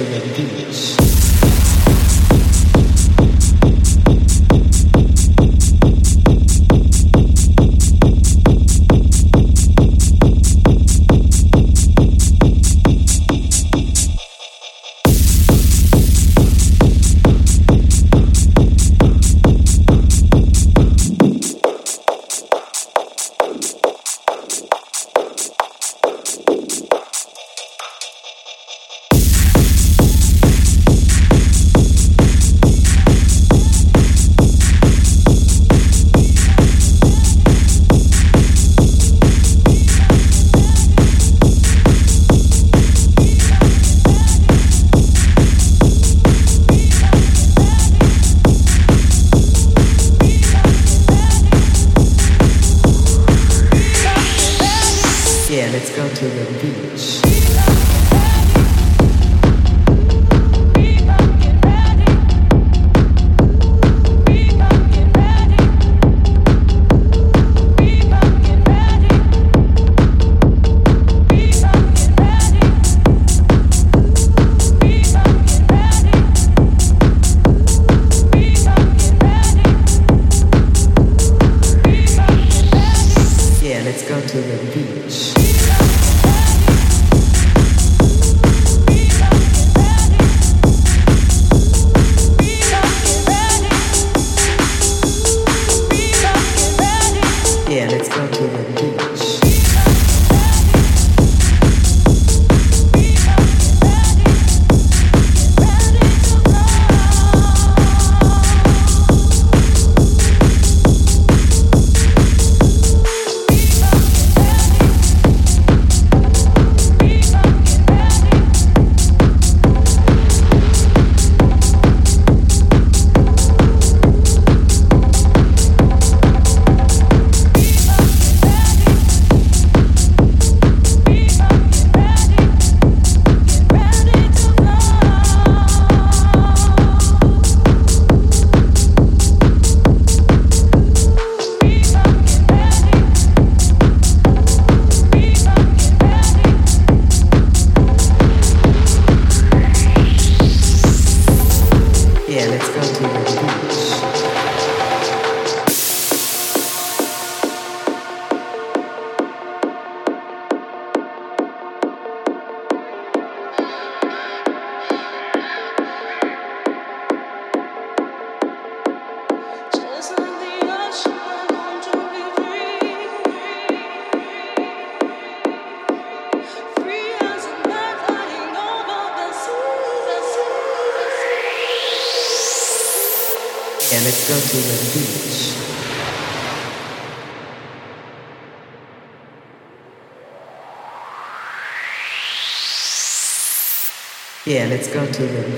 to the let's go to the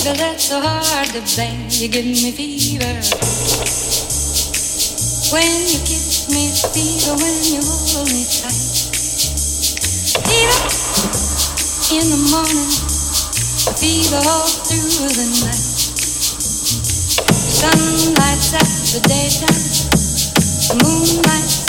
fever that's so hard to blame. You give me fever. When you kiss me, fever. When you hold me tight, fever in the morning, fever all through the night. Sunlight, lights the daytime, moonlight.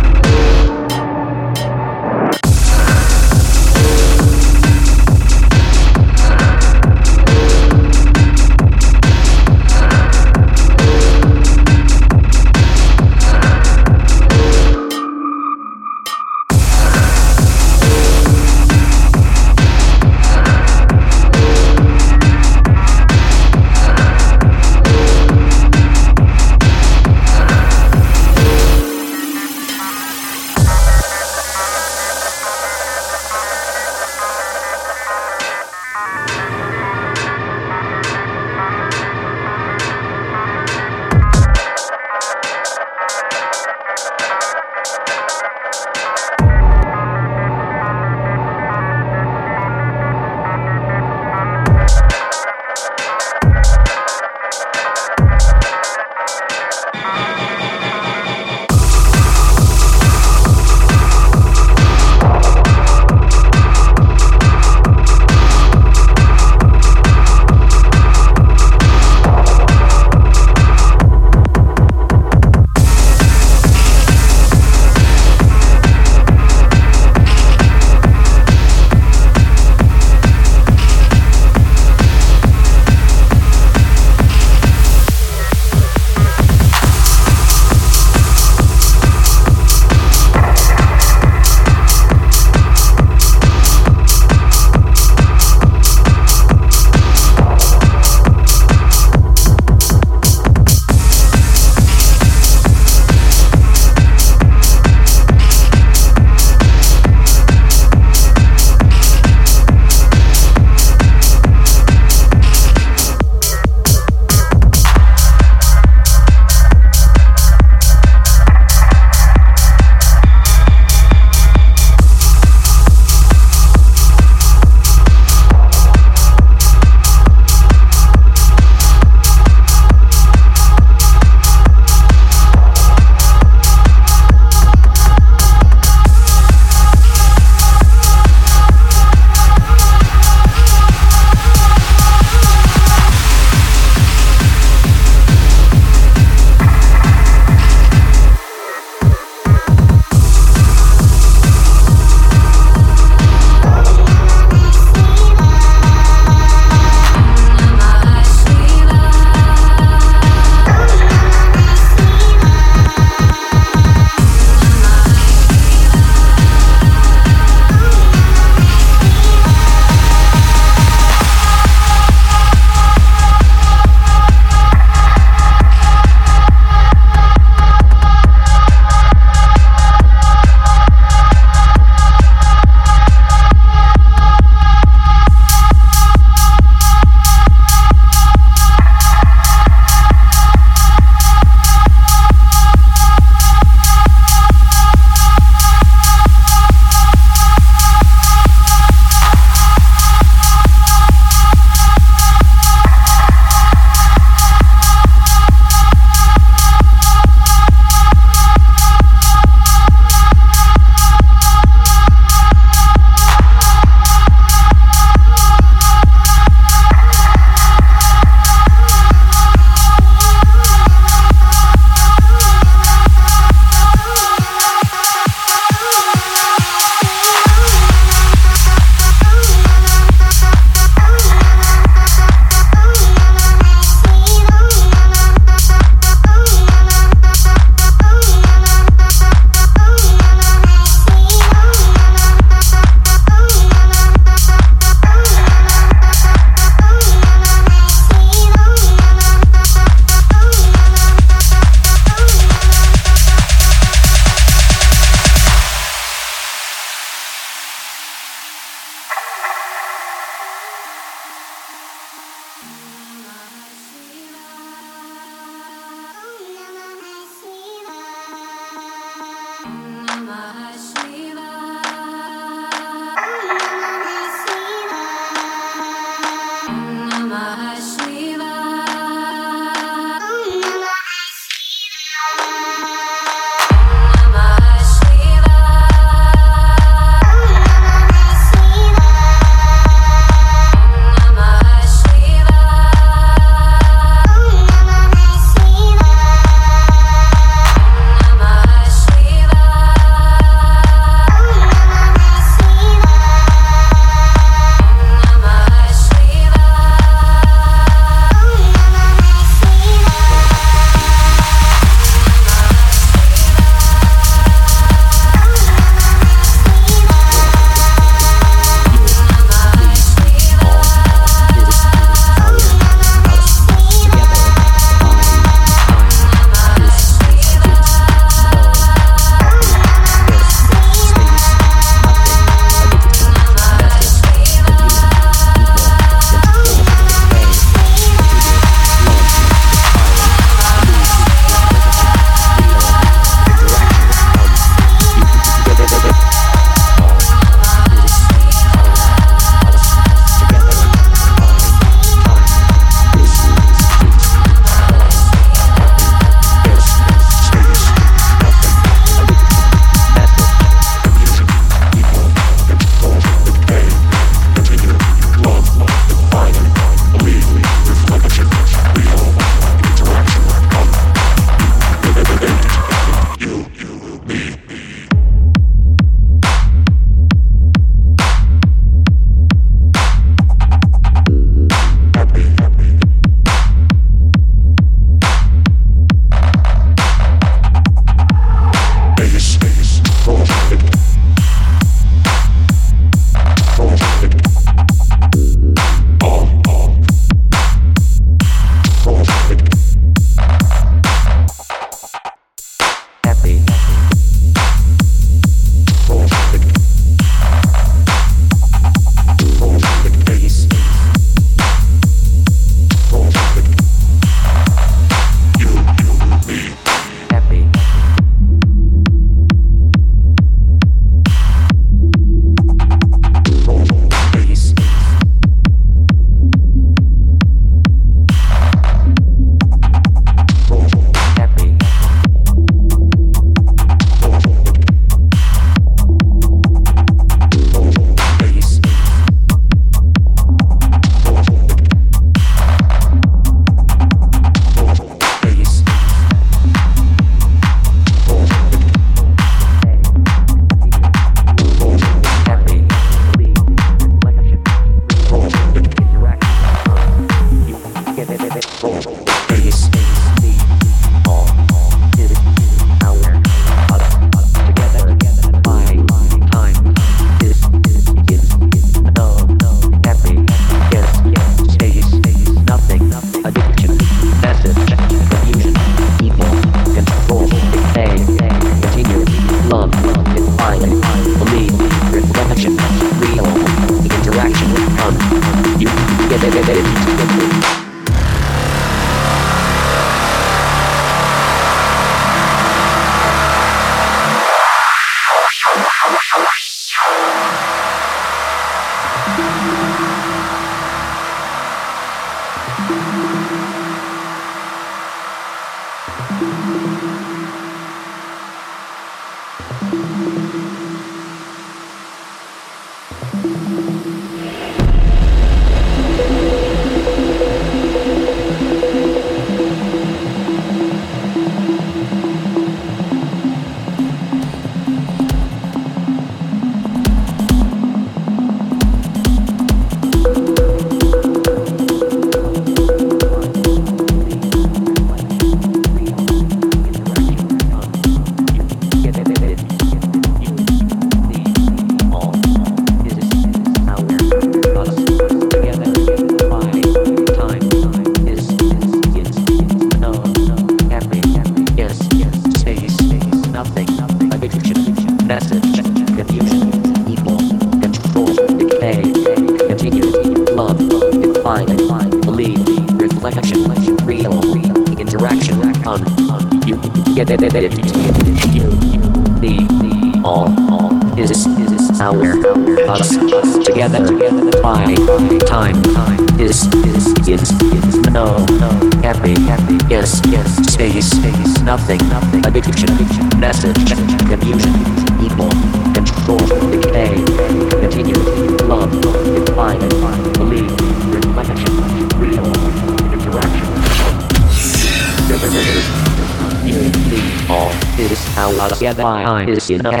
In a